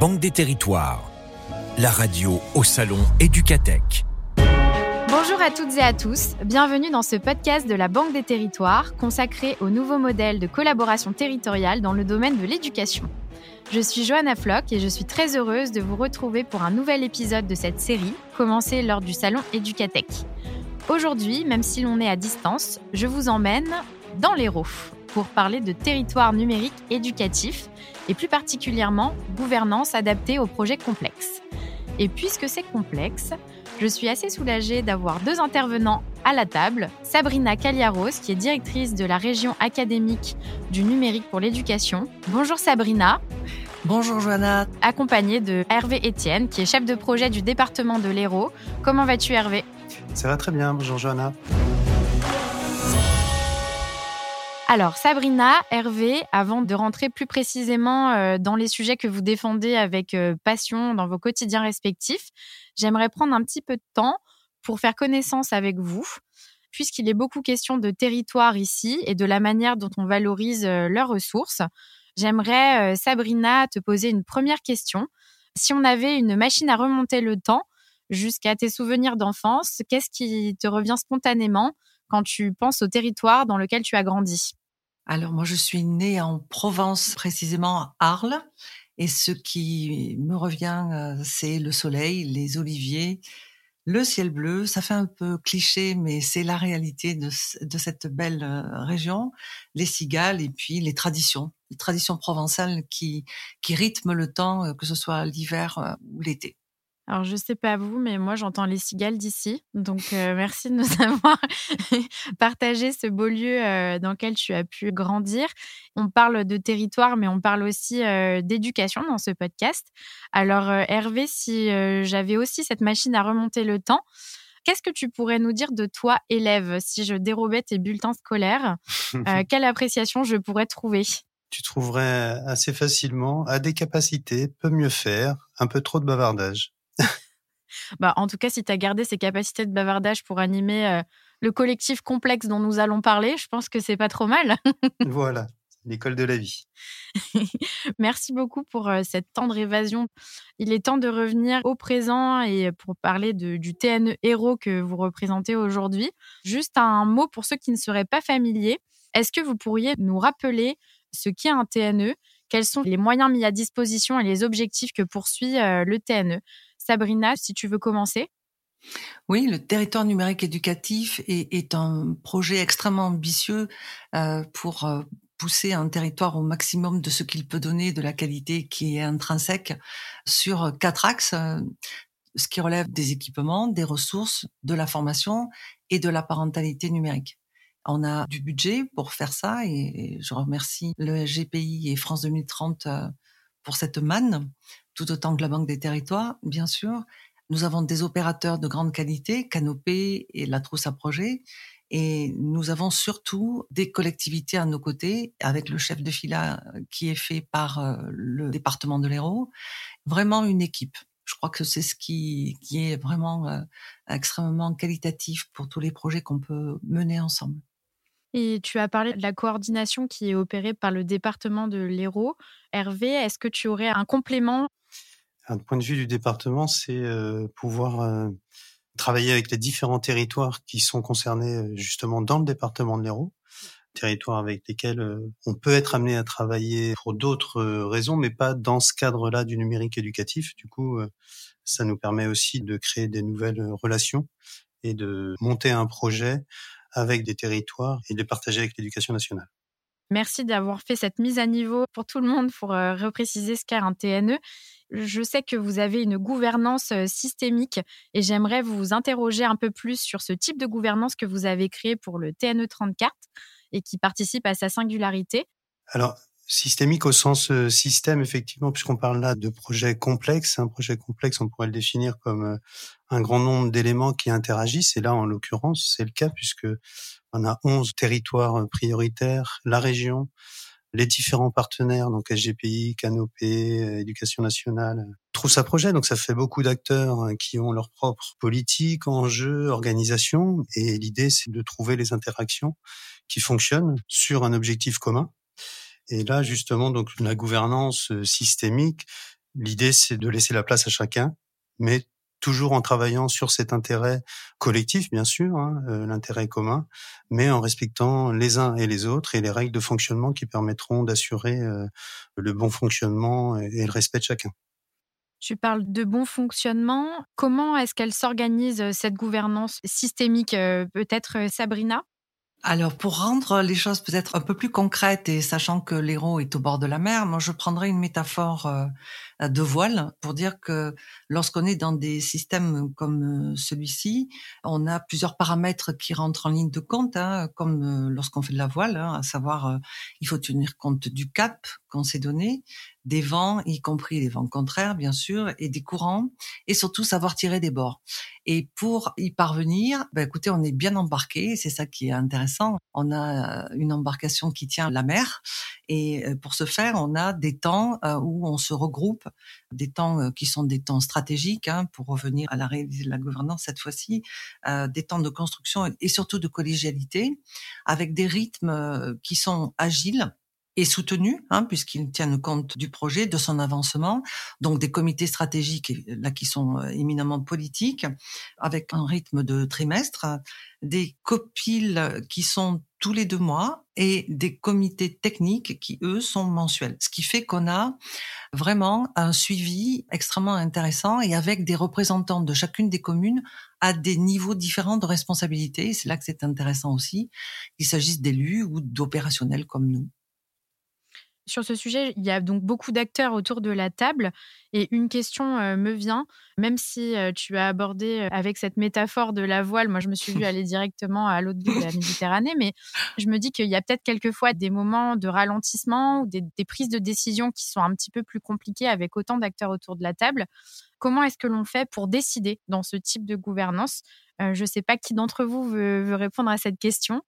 Banque des Territoires, la radio au salon Éducatech. Bonjour à toutes et à tous, bienvenue dans ce podcast de la Banque des Territoires consacré au nouveau modèle de collaboration territoriale dans le domaine de l'éducation. Je suis Johanna Flock et je suis très heureuse de vous retrouver pour un nouvel épisode de cette série, commencée lors du salon Éducatech. Aujourd'hui, même si l'on est à distance, je vous emmène dans l'Hérault pour parler de territoire numérique éducatif et plus particulièrement gouvernance adaptée aux projets complexes. Et puisque c'est complexe, je suis assez soulagée d'avoir deux intervenants à la table. Sabrina Caliaros, qui est directrice de la région académique du numérique pour l'éducation. Bonjour Sabrina. Bonjour Johanna. Accompagnée de Hervé Etienne, qui est chef de projet du département de l'Hérault. Comment vas-tu Hervé? Ça va très bien, bonjour Johanna. Alors, Sabrina, Hervé, avant de rentrer plus précisément euh, dans les sujets que vous défendez avec euh, passion dans vos quotidiens respectifs, j'aimerais prendre un petit peu de temps pour faire connaissance avec vous, puisqu'il est beaucoup question de territoire ici et de la manière dont on valorise euh, leurs ressources. J'aimerais, Sabrina, te poser une première question. Si on avait une machine à remonter le temps jusqu'à tes souvenirs d'enfance, qu'est-ce qui te revient spontanément quand tu penses au territoire dans lequel tu as grandi? Alors moi, je suis née en Provence, précisément à Arles. Et ce qui me revient, euh, c'est le soleil, les oliviers, le ciel bleu. Ça fait un peu cliché, mais c'est la réalité de, cette belle euh, région. Les cigales et puis les traditions, les traditions provençales qui, rythment le temps, euh, que ce soit l'hiver ou l'été. Alors, je sais pas vous, mais moi, j'entends les cigales d'ici. Donc, euh, merci de nous avoir partagé ce beau lieu euh, dans lequel tu as pu grandir. On parle de territoire, mais on parle aussi euh, d'éducation dans ce podcast. Alors, Hervé, si j'avais aussi cette machine à remonter le temps, Qu'est-ce que tu pourrais nous dire de toi, élève, si je dérobais tes bulletins scolaires Quelle appréciation je pourrais trouver? Tu trouverais assez facilement à des capacités, peut mieux faire, un peu trop de bavardage. Bah, en tout cas, si tu as gardé ces capacités de bavardage pour animer euh, le collectif complexe dont nous allons parler, je pense que c'est pas trop mal. voilà, l'école de la vie. Merci beaucoup pour euh, cette tendre évasion. Il est temps de revenir au présent et pour parler du TNE Héros que vous représentez aujourd'hui. Juste un mot pour ceux qui ne seraient pas familiers. Est-ce que vous pourriez nous rappeler ce qu'est un TNE Quels sont les moyens mis à disposition et les objectifs que poursuit euh, le TNE Sabrina, si tu veux commencer. Oui, le territoire numérique éducatif est, un projet extrêmement ambitieux euh, pour euh, pousser un territoire au maximum de ce qu'il peut donner, de la qualité qui est intrinsèque, sur quatre axes, euh, ce qui relève des équipements, des ressources, de la formation et de la parentalité numérique. On a du budget pour faire ça et je remercie le SGPI et France 2030 pour cette manne tout autant que la Banque des Territoires, bien sûr. Nous avons des opérateurs de grande qualité, Canopé et la Trousse à Projet, et nous avons surtout des collectivités à nos côtés, avec le chef de fila qui est fait par euh, le département de l'Hérault. Vraiment une équipe. Je crois que c'est ce qui, qui est vraiment euh, extrêmement qualitatif pour tous les projets qu'on peut mener ensemble. Et tu as parlé de la coordination qui est opérée par le département de l'Hérault. Hervé, est-ce que tu aurais un complément? Un point de vue du département, c'est euh, pouvoir euh, travailler avec les différents territoires qui sont concernés euh, justement dans le département de l'Hérault, territoires avec lesquels on peut être amené à travailler pour d'autres raisons, mais pas dans ce cadre-là du numérique éducatif. Du coup, ça nous permet aussi de créer des nouvelles relations et de monter un projet avec des territoires et de partager avec l'éducation nationale. Merci d'avoir fait cette mise à niveau pour tout le monde pour repréciser ce qu'est un TNE je sais que vous avez une gouvernance euh, systémique et j'aimerais vous interroger un peu plus sur ce type de gouvernance que vous avez créé pour le TNE 34 et qui participe à sa singularité. Alors, systémique au sens euh, système, effectivement, puisqu'on parle là de projets complexes. Un projet complexe, on pourrait le définir comme euh, un grand nombre d'éléments qui interagissent. Et là, en l'occurrence, c'est le cas puisque on a 11 territoires prioritaires, la région, les différents partenaires, donc SGPI, Canopé, Éducation nationale, trouve sa projet. Donc ça fait beaucoup d'acteurs hein, qui ont leur propre politique, enjeux, organisation. Et l'idée, c'est de trouver les interactions qui fonctionnent sur un objectif commun. Et là, justement, donc la gouvernance euh, systémique, L'idée, c'est de laisser la place à chacun, mais toujours en travaillant sur cet intérêt collectif, bien sûr, hein, euh, l'intérêt commun, mais en respectant les uns et les autres et les règles de fonctionnement qui permettront d'assurer euh, le bon fonctionnement et, le respect de chacun. Tu parles de bon fonctionnement. Comment est-ce qu'elle s'organise cette gouvernance systémique Peut-être Sabrina? Alors, pour rendre les choses peut-être un peu plus concrètes et sachant que l'héros est au bord de la mer, moi je prendrais une métaphore euh, de voile pour dire que lorsqu'on est dans des systèmes comme euh, celui-ci, on a plusieurs paramètres qui rentrent en ligne de compte, hein, comme euh, lorsqu'on fait de la voile, hein, à savoir il faut tenir compte du cap qu'on s'est donné, des vents, y compris les vents contraires bien sûr, et des courants, et surtout savoir tirer des bords. Et pour y parvenir, ben écoutez, on est bien embarqué, c'est ça qui est intéressant. On a une embarcation qui tient la mer, et euh, pour ce faire, on a des temps euh, où on se regroupe, des temps euh, qui sont des temps stratégiques, hein, pour revenir à la réalité de la gouvernance cette fois-ci, des temps de construction et surtout de collégialité, avec des rythmes qui sont agiles et soutenu, hein, puisqu'ils tiennent compte du projet, de son avancement, donc des comités stratégiques là qui sont euh, éminemment politiques, avec un rythme de trimestre, des copiles qui sont tous les deux mois et des comités techniques qui eux sont mensuels. Ce qui fait qu'on a vraiment un suivi extrêmement intéressant et avec des représentants de chacune des communes à des niveaux différents de responsabilité. C'est là que c'est intéressant aussi, qu'il s'agisse d'élus ou d'opérationnels comme nous. Sur ce sujet, il y a donc beaucoup d'acteurs autour de la table et une question euh, me vient, même si euh, tu as abordé euh, avec cette métaphore de la voile, moi je me suis vue aller directement à l'autre bout de la Méditerranée, mais je me dis qu'il y a peut-être quelquefois des moments de ralentissement ou des, des, prises de décision qui sont un petit peu plus compliquées avec autant d'acteurs autour de la table. Comment est-ce que l'on fait pour décider dans ce type de gouvernance? Je ne sais pas qui d'entre vous veut, veut répondre à cette question.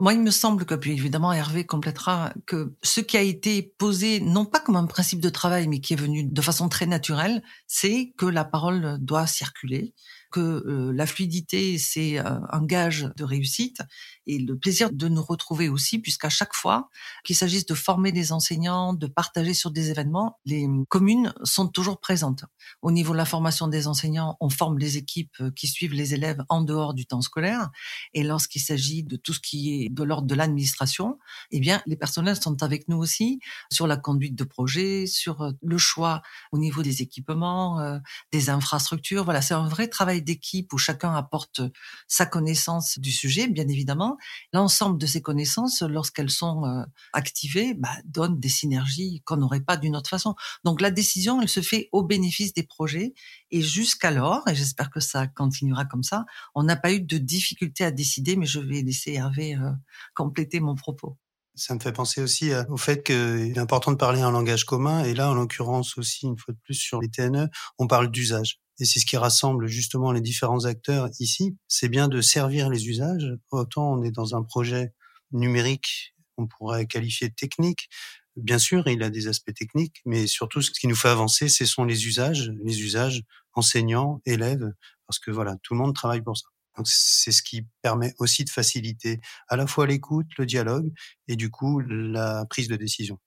Moi, il me semble que, puis évidemment, Hervé complétera, que ce qui a été posé, non pas comme un principe de travail, mais qui est venu de façon très naturelle, c'est que la parole doit circuler, que euh, la fluidité, c'est euh, un gage de réussite et le plaisir de nous retrouver aussi, puisqu'à chaque fois qu'il s'agisse de former des enseignants, de partager sur des événements, les communes sont toujours présentes. Au niveau de la formation des enseignants, on forme les équipes qui suivent les élèves en dehors du temps scolaire. Et lorsqu'il s'agit de tout ce qui est de l'ordre de l'administration, eh bien, les personnels sont avec nous aussi sur la conduite de projets, sur euh, le choix au niveau des équipements, des infrastructures. Voilà, c'est un vrai travail d'équipe où chacun apporte sa connaissance du sujet, bien évidemment. L'ensemble de ces connaissances, lorsqu'elles sont euh, activées, bah, donnent des synergies qu'on n'aurait pas d'une autre façon. Donc la décision, elle se fait au bénéfice des projets. Et jusqu'alors, et j'espère que ça continuera comme ça, on n'a pas eu de difficulté à décider, mais je vais laisser Hervé euh, compléter mon propos. Ça me fait penser aussi euh, au fait qu'il est important de parler un langage commun. Et là, en l'occurrence aussi, une fois de plus, sur les TNE, on parle d'usage et c'est ce qui rassemble justement les différents acteurs ici, c'est bien de servir les usages. Autant on est dans un projet numérique, on pourrait qualifier de technique. Bien sûr, il a des aspects techniques, mais surtout ce qui nous fait avancer, ce sont les usages, les usages enseignants, élèves, parce que voilà, tout le monde travaille pour ça. Donc c'est ce qui permet aussi de faciliter à la fois l'écoute, le dialogue et du coup la prise de décision.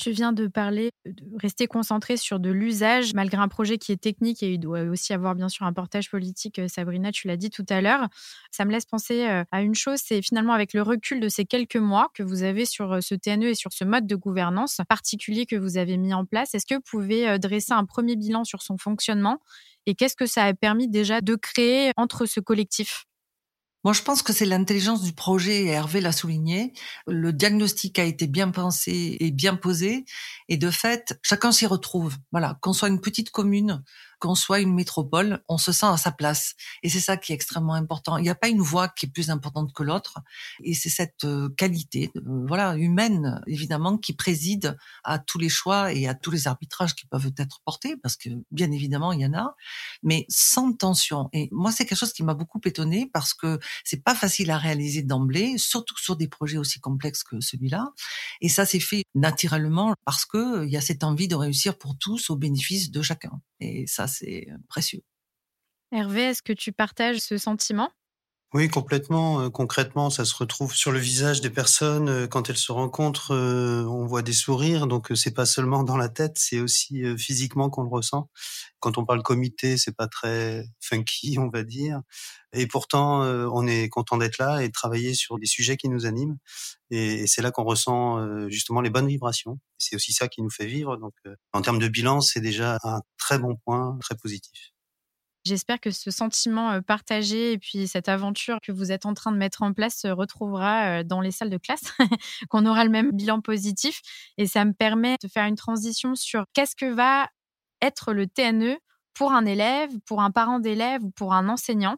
Tu viens de parler de rester concentré sur de l'usage, malgré un projet qui est technique et il doit aussi avoir bien sûr un portage politique. Euh, Sabrina, tu l'as dit tout à l'heure. Ça me laisse penser euh, à une chose, c'est finalement avec le recul de ces quelques mois que vous avez sur euh, ce TNE et sur ce mode de gouvernance particulier que vous avez mis en place, est-ce que vous pouvez dresser un premier bilan sur son fonctionnement et qu'est-ce que ça a permis déjà de créer entre ce collectif? Moi, je pense que c'est l'intelligence du projet, et Hervé l'a souligné. Le diagnostic a été bien pensé et bien posé. Et de fait, chacun s'y retrouve. Voilà, qu'on soit une petite commune, qu'on soit une métropole, on se sent à sa place. Et c'est ça qui est extrêmement important. Il n'y a pas une voix qui est plus importante que l'autre. Et c'est cette euh, qualité, euh, voilà, humaine, évidemment, qui préside à tous les choix et à tous les arbitrages qui peuvent être portés, parce que, bien évidemment, il y en a, mais sans tension. Et moi, c'est quelque chose qui m'a beaucoup étonné parce que c'est pas facile à réaliser d'emblée, surtout sur des projets aussi complexes que celui-là. Et ça s'est fait naturellement parce que il y a cette envie de réussir pour tous au bénéfice de chacun. Et ça, c'est précieux. Hervé, est-ce que tu partages ce sentiment? Oui, complètement. Euh, concrètement, ça se retrouve sur le visage des personnes euh, quand elles se rencontrent. Euh, on voit des sourires, donc c'est pas seulement dans la tête, c'est aussi physiquement qu'on le ressent. Quand on parle comité, c'est pas très funky, on va dire. Et pourtant, on est content d'être là et de travailler sur des sujets qui nous animent. Et, c'est là qu'on ressent justement les bonnes vibrations. C'est aussi ça qui nous fait vivre. Donc, en termes de bilan, c'est déjà un très bon point, très positif. J'espère que ce sentiment partagé et puis cette aventure que vous êtes en train de mettre en place se retrouvera dans les salles de classe, qu'on aura le même bilan positif. Et ça me permet de faire une transition sur qu'est-ce que va être le TNE pour un élève, pour un parent d'élève ou pour un enseignant.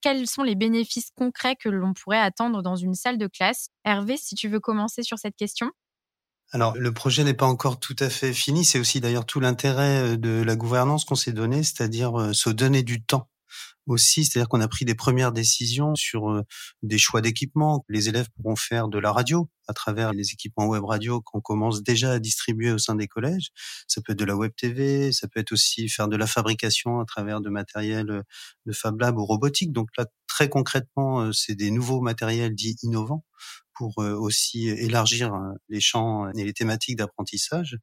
Quels sont les bénéfices concrets que l'on pourrait attendre dans une salle de classe? Hervé, si tu veux commencer sur cette question. Alors, le projet n'est pas encore tout à fait fini. C'est aussi d'ailleurs tout l'intérêt euh, de la gouvernance qu'on s'est donné, c'est-à-dire euh, se donner du temps aussi, c'est-à-dire qu'on a pris des premières décisions sur euh, des choix d'équipements. Les élèves pourront faire de la radio à travers les équipements web radio qu'on commence déjà à distribuer au sein des collèges. Ça peut être de la web TV, ça peut être aussi faire de la fabrication à travers de matériel de Fab Lab ou robotique. Donc là, très concrètement, c'est des nouveaux matériels dits innovants pour aussi élargir les champs et les thématiques d'apprentissage.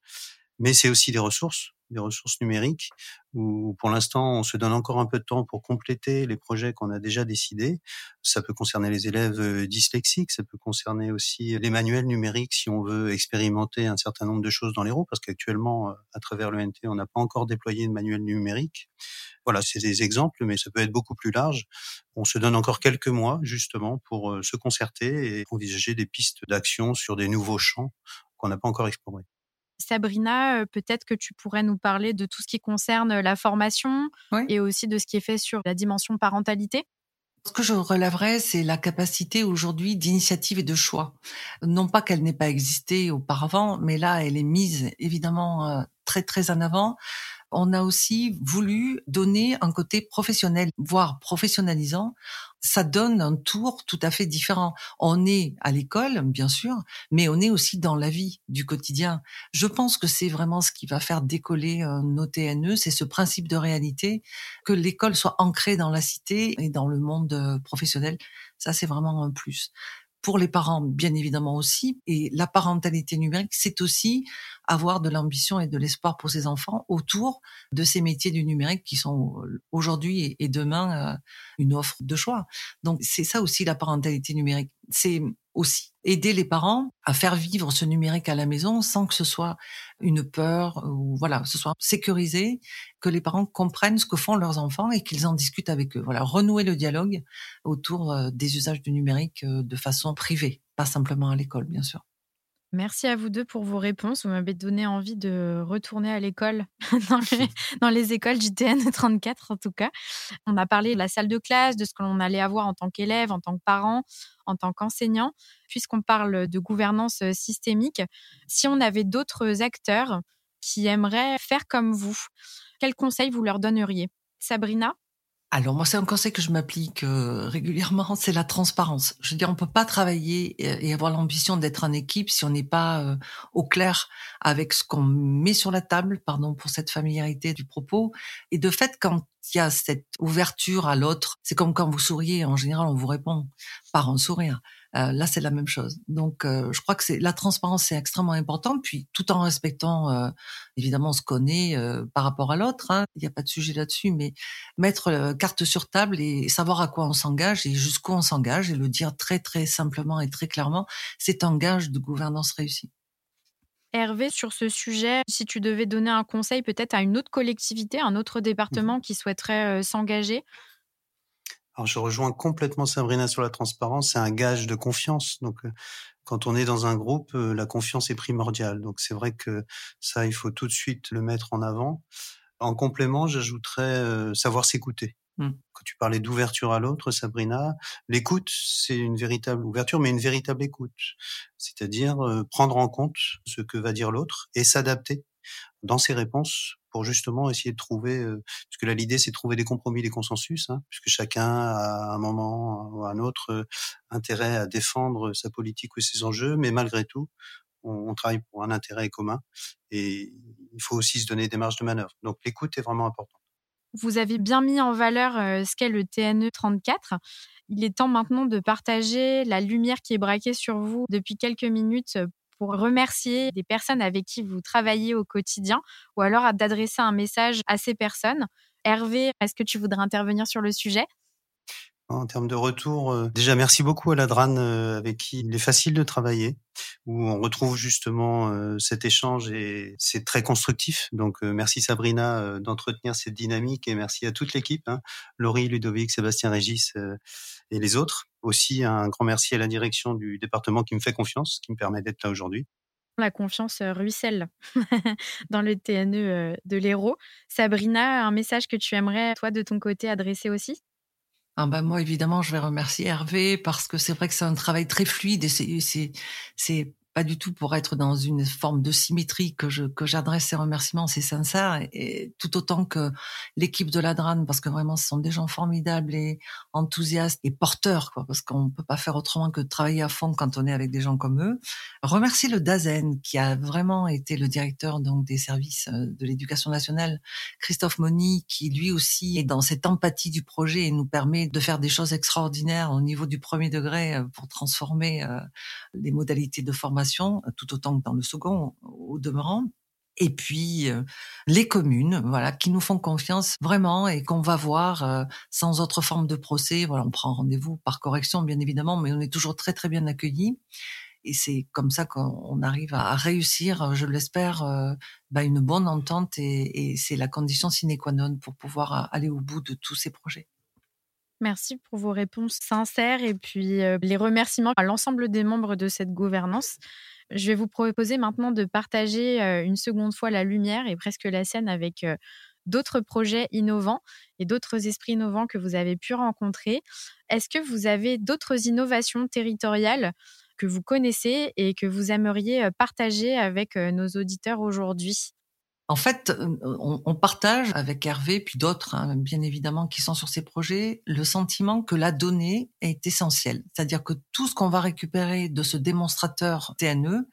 Mais c'est aussi des ressources, des ressources numériques, où pour l'instant on se donne encore un peu de temps pour compléter les projets qu'on a déjà décidés. Ça peut concerner les élèves dyslexiques, ça peut concerner aussi les manuels numériques si on veut expérimenter un certain nombre de choses dans les roues, parce qu'actuellement, à travers l'ENT, on n'a pas encore déployé de manuel numérique. Voilà, c'est des exemples, mais ça peut être beaucoup plus large. On se donne encore quelques mois, justement, pour se concerter et envisager des pistes d'action sur des nouveaux champs qu'on n'a pas encore explorés. Sabrina, peut-être que tu pourrais nous parler de tout ce qui concerne la formation et aussi de ce qui est fait sur la dimension parentalité? Ce que je relèverais, c'est la capacité aujourd'hui d'initiative et de choix. Non pas qu'elle n'ait pas existé auparavant, mais là, elle est mise évidemment très très en avant on a aussi voulu donner un côté professionnel, voire professionnalisant. Ça donne un tour tout à fait différent. On est à l'école, bien sûr, mais on est aussi dans la vie du quotidien. Je pense que c'est vraiment ce qui va faire décoller euh, nos TNE, c'est ce principe de réalité, que l'école soit ancrée dans la cité et dans le monde euh, professionnel. Ça, c'est vraiment un plus pour les parents, bien évidemment aussi. Et la parentalité numérique, c'est aussi avoir de l'ambition et de l'espoir pour ses enfants autour de ces métiers du numérique qui sont euh, aujourd'hui et demain euh, une offre de choix. Donc c'est ça aussi la parentalité numérique. C'est aussi aider les parents à faire vivre ce numérique à la maison sans que ce soit une peur ou voilà, ce soit sécurisé, que les parents comprennent ce que font leurs enfants et qu'ils en discutent avec eux. Voilà, renouer le dialogue autour euh, des usages du numérique de façon privée, pas simplement à l'école, bien sûr. Merci à vous deux pour vos réponses. Vous m'avez donné envie de retourner à l'école, dans, les écoles du TN 34 en tout cas. On a parlé de la salle de classe, de ce que l'on allait avoir en tant qu'élève, en tant que parent, en tant qu'enseignant. Puisqu'on parle de gouvernance euh, systémique, si on avait d'autres acteurs qui aimeraient faire comme vous, quels conseils vous leur donneriez? Sabrina? Alors moi, c'est un conseil que je m'applique euh, régulièrement, c'est la transparence. Je veux dire, on peut pas travailler et, avoir l'ambition d'être en équipe si on n'est pas euh, au clair avec ce qu'on met sur la table, pardon pour cette familiarité du propos. Et de fait, quand il y a cette ouverture à l'autre, c'est comme quand vous souriez, en général, on vous répond par un sourire. Euh, là, c'est la même chose. Donc, euh, je crois que c'est la transparence, c'est extrêmement important. Puis, tout en respectant, euh, évidemment, on se connaît par rapport à l'autre. Hein. Il n'y a pas de sujet là-dessus, mais mettre carte sur table et savoir à quoi on s'engage et jusqu'où on s'engage et le dire très très simplement et très clairement, c'est un gage de gouvernance réussie. Hervé, sur ce sujet, si tu devais donner un conseil peut-être à une autre collectivité, un autre département mmh qui souhaiterait s'engager, alors, je rejoins complètement Sabrina sur la transparence. C'est un gage de confiance. Donc, euh, quand on est dans un groupe, euh, la confiance est primordiale. Donc, c'est vrai que ça, il faut tout de suite le mettre en avant. En complément, j'ajouterais euh, savoir s'écouter. Mmh. Quand tu parlais d'ouverture à l'autre, Sabrina, l'écoute, c'est une véritable ouverture, mais une véritable écoute. C'est-à-dire prendre en compte ce que va dire l'autre et s'adapter dans ses réponses pour justement essayer de trouver, euh, parce que là l'idée c'est de trouver des compromis, des consensus, hein, puisque chacun a un moment ou un autre euh, intérêt à défendre sa politique ou ses enjeux, mais malgré tout, on, travaille pour un intérêt commun et il faut aussi se donner des marges de manœuvre. Donc l'écoute est vraiment importante. Vous avez bien mis en valeur euh, ce qu'est le TNE 34 Il est temps maintenant de partager la lumière qui est braquée sur vous depuis quelques minutes pour remercier des personnes avec qui vous travaillez au quotidien ou alors d'adresser un message à ces personnes. Hervé, est-ce que tu voudrais intervenir sur le sujet? En termes de retour, euh, déjà merci beaucoup à la DRAN euh, avec qui il est facile de travailler, où on retrouve justement euh, cet échange et c'est très constructif. Donc merci Sabrina d'entretenir cette dynamique et merci à toute l'équipe, hein, Laurie, Ludovic, Sébastien Régis et les autres. Aussi un grand merci à la direction du département qui me fait confiance, qui me permet d'être là aujourd'hui la confiance ruisselle dans le TNE de l'Hérault. Sabrina, un message que tu aimerais, toi, de ton côté, adresser aussi? Ah ben moi évidemment je vais remercier Hervé parce que c'est vrai que c'est un travail très fluide et c'est c'est pas du tout pour être dans une forme de symétrie que je que j'adresse ces remerciements, c'est sincère et, tout autant que l'équipe de la DRAN parce que vraiment ce sont des gens formidables et enthousiastes et porteurs quoi parce qu'on peut pas faire autrement que de travailler à fond quand on est avec des gens comme eux. Remercier le DAZEN qui a vraiment été le directeur donc des services euh, de l'éducation nationale, Christophe Moni qui lui aussi est dans cette empathie du projet et nous permet de faire des choses extraordinaires au niveau du premier degré euh, pour transformer euh, les modalités de formation tout autant que dans le second, au demeurant. Et puis euh, les communes, voilà, qui nous font confiance vraiment et qu'on va voir euh, sans autre forme de procès. Voilà, on prend rendez-vous par correction, bien évidemment, mais on est toujours très très bien accueillis. Et c'est comme ça qu'on arrive à réussir, je l'espère, euh, bah, une bonne entente et c'est la condition sine qua non pour pouvoir aller au bout de tous ces projets. Merci pour vos réponses sincères et puis les remerciements à l'ensemble des membres de cette gouvernance. Je vais vous proposer maintenant de partager une seconde fois la lumière et presque la scène avec d'autres projets innovants et d'autres esprits innovants que vous avez pu rencontrer. Est-ce que vous avez d'autres innovations territoriales que vous connaissez et que vous aimeriez partager avec nos auditeurs aujourd'hui? En fait, euh, on, partage avec Hervé, puis d'autres, hein, bien évidemment, qui sont sur ces projets, le sentiment que la donnée est essentielle. C'est-à-dire que tout ce qu'on va récupérer de ce démonstrateur TNE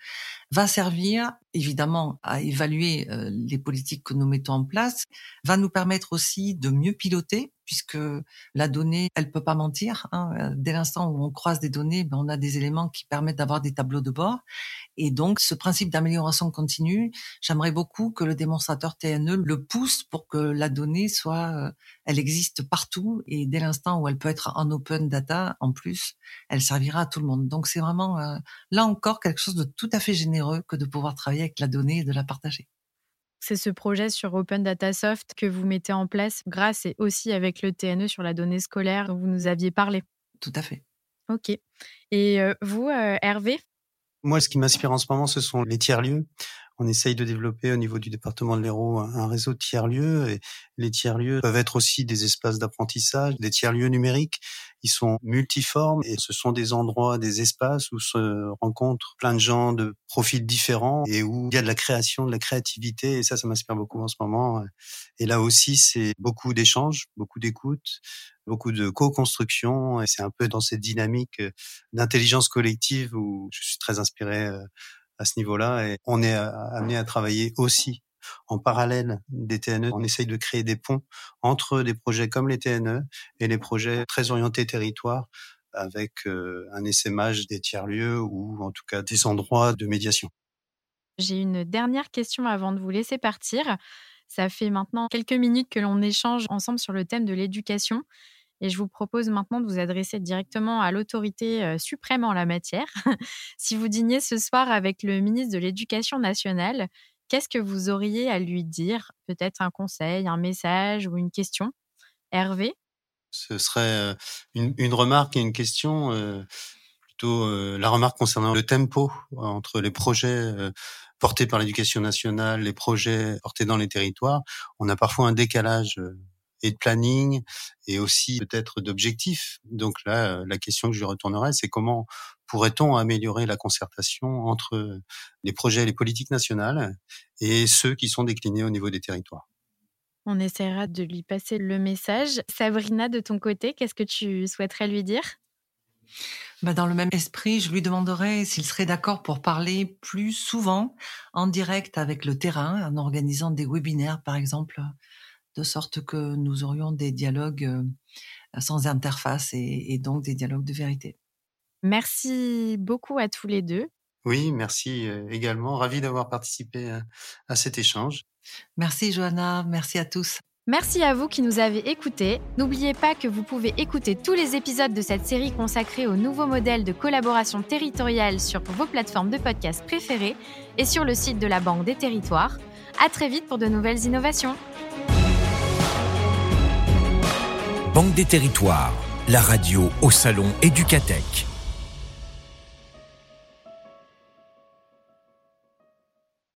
va servir évidemment à évaluer euh, les politiques que nous mettons en place, va nous permettre aussi de mieux piloter puisque la donnée, elle peut pas mentir. Hein. Dès l'instant où on croise des données, ben, on a des éléments qui permettent d'avoir des tableaux de bord. Et donc, ce principe d'amélioration continue, j'aimerais beaucoup que le démonstrateur TNE le pousse pour que la donnée soit, euh, elle existe partout. Et dès l'instant où elle peut être en open data, en plus, elle servira à tout le monde. Donc, c'est vraiment euh, là encore quelque chose de tout à fait généreux que de pouvoir travailler avec la donnée et de la partager. C'est ce projet sur Open Data Soft que vous mettez en place grâce et aussi avec le TNE sur la donnée scolaire dont vous nous aviez parlé. Tout à fait. Ok. Et euh, vous, euh, Hervé? Moi, ce qui m'inspire en ce moment, ce sont les tiers-lieux on essaye de développer au niveau du département de l'Hérault un, réseau de tiers-lieux. Et les tiers-lieux peuvent être aussi des espaces d'apprentissage, des tiers-lieux numériques. Ils sont multiformes et ce sont des endroits, des espaces où se rencontrent plein de gens de profils différents et où il y a de la création, de la créativité. Et ça, ça m'inspire beaucoup en ce moment. Et là aussi, c'est beaucoup d'échanges, beaucoup d'écoute, beaucoup de co-construction. Et c'est un peu dans cette dynamique d'intelligence collective où je suis très inspiré euh, à ce niveau-là et on est amené à travailler aussi en parallèle des TNE. On essaye de créer des ponts entre des projets comme les TNE et les projets très orientés territoire avec euh, un essaimage des tiers-lieux ou en tout cas des endroits de médiation. J'ai une dernière question avant de vous laisser partir. Ça fait maintenant quelques minutes que l'on échange ensemble sur le thème de l'éducation. Et je vous propose maintenant de vous adresser directement à l'autorité suprême en la matière. si vous dîniez ce soir avec le ministre de l'Éducation nationale, qu'est-ce que vous auriez à lui dire? Peut-être un conseil, un message ou une question? Hervé? Ce serait une, remarque et une question. plutôt la remarque concernant le tempo entre les projets portés par l'éducation nationale, les projets portés dans les territoires. On a parfois un décalage et de planning et aussi peut-être d'objectifs. Donc là, la question que je lui retournerai, c'est comment pourrait-on améliorer la concertation entre les projets et les politiques nationales et ceux qui sont déclinés au niveau des territoires? On essaiera de lui passer le message. Sabrina, de ton côté, qu'est-ce que tu souhaiterais lui dire? Bah dans le même esprit, je lui demanderais s'il serait d'accord pour parler plus souvent en direct avec le terrain, en organisant des webinaires, par exemple, de sorte que nous aurions des dialogues euh, sans interface et, donc des dialogues de vérité. Merci beaucoup à tous les deux. Oui, merci également. Ravi d'avoir participé à cet échange. Merci Johanna, merci à tous. Merci à vous qui nous avez écoutés. N'oubliez pas que vous pouvez écouter tous les épisodes de cette série consacrée au nouveau modèle de collaboration territoriale sur vos plateformes de podcast préférées et sur le site de la Banque des Territoires. À très vite pour de nouvelles innovations. Banque des Territoires, la radio au salon Éducatech.